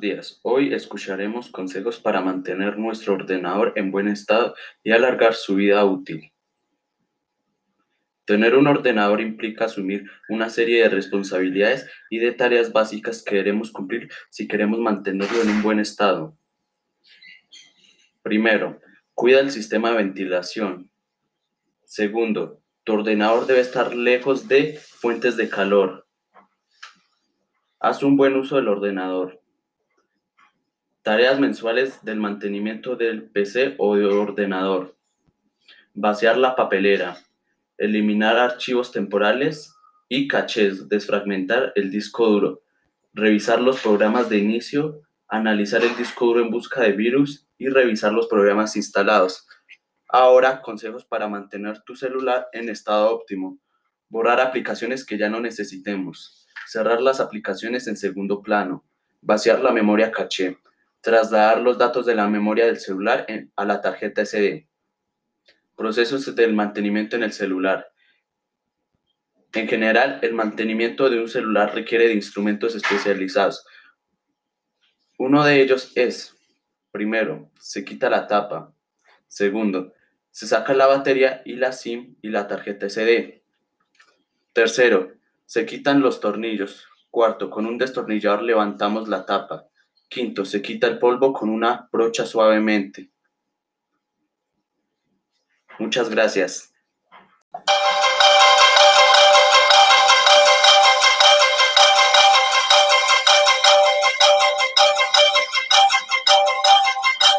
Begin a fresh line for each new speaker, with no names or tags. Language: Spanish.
días. Hoy escucharemos consejos para mantener nuestro ordenador en buen estado y alargar su vida útil. Tener un ordenador implica asumir una serie de responsabilidades y de tareas básicas que debemos cumplir si queremos mantenerlo en un buen estado. Primero, cuida el sistema de ventilación. Segundo, tu ordenador debe estar lejos de fuentes de calor. Haz un buen uso del ordenador. Tareas mensuales del mantenimiento del PC o de ordenador. Vaciar la papelera. Eliminar archivos temporales y cachés. Desfragmentar el disco duro. Revisar los programas de inicio. Analizar el disco duro en busca de virus y revisar los programas instalados. Ahora, consejos para mantener tu celular en estado óptimo. Borrar aplicaciones que ya no necesitemos cerrar las aplicaciones en segundo plano, vaciar la memoria caché, trasladar los datos de la memoria del celular a la tarjeta SD. Procesos del mantenimiento en el celular. En general, el mantenimiento de un celular requiere de instrumentos especializados. Uno de ellos es, primero, se quita la tapa. Segundo, se saca la batería y la SIM y la tarjeta SD. Tercero, se quitan los tornillos. Cuarto, con un destornillador levantamos la tapa. Quinto, se quita el polvo con una brocha suavemente. Muchas gracias.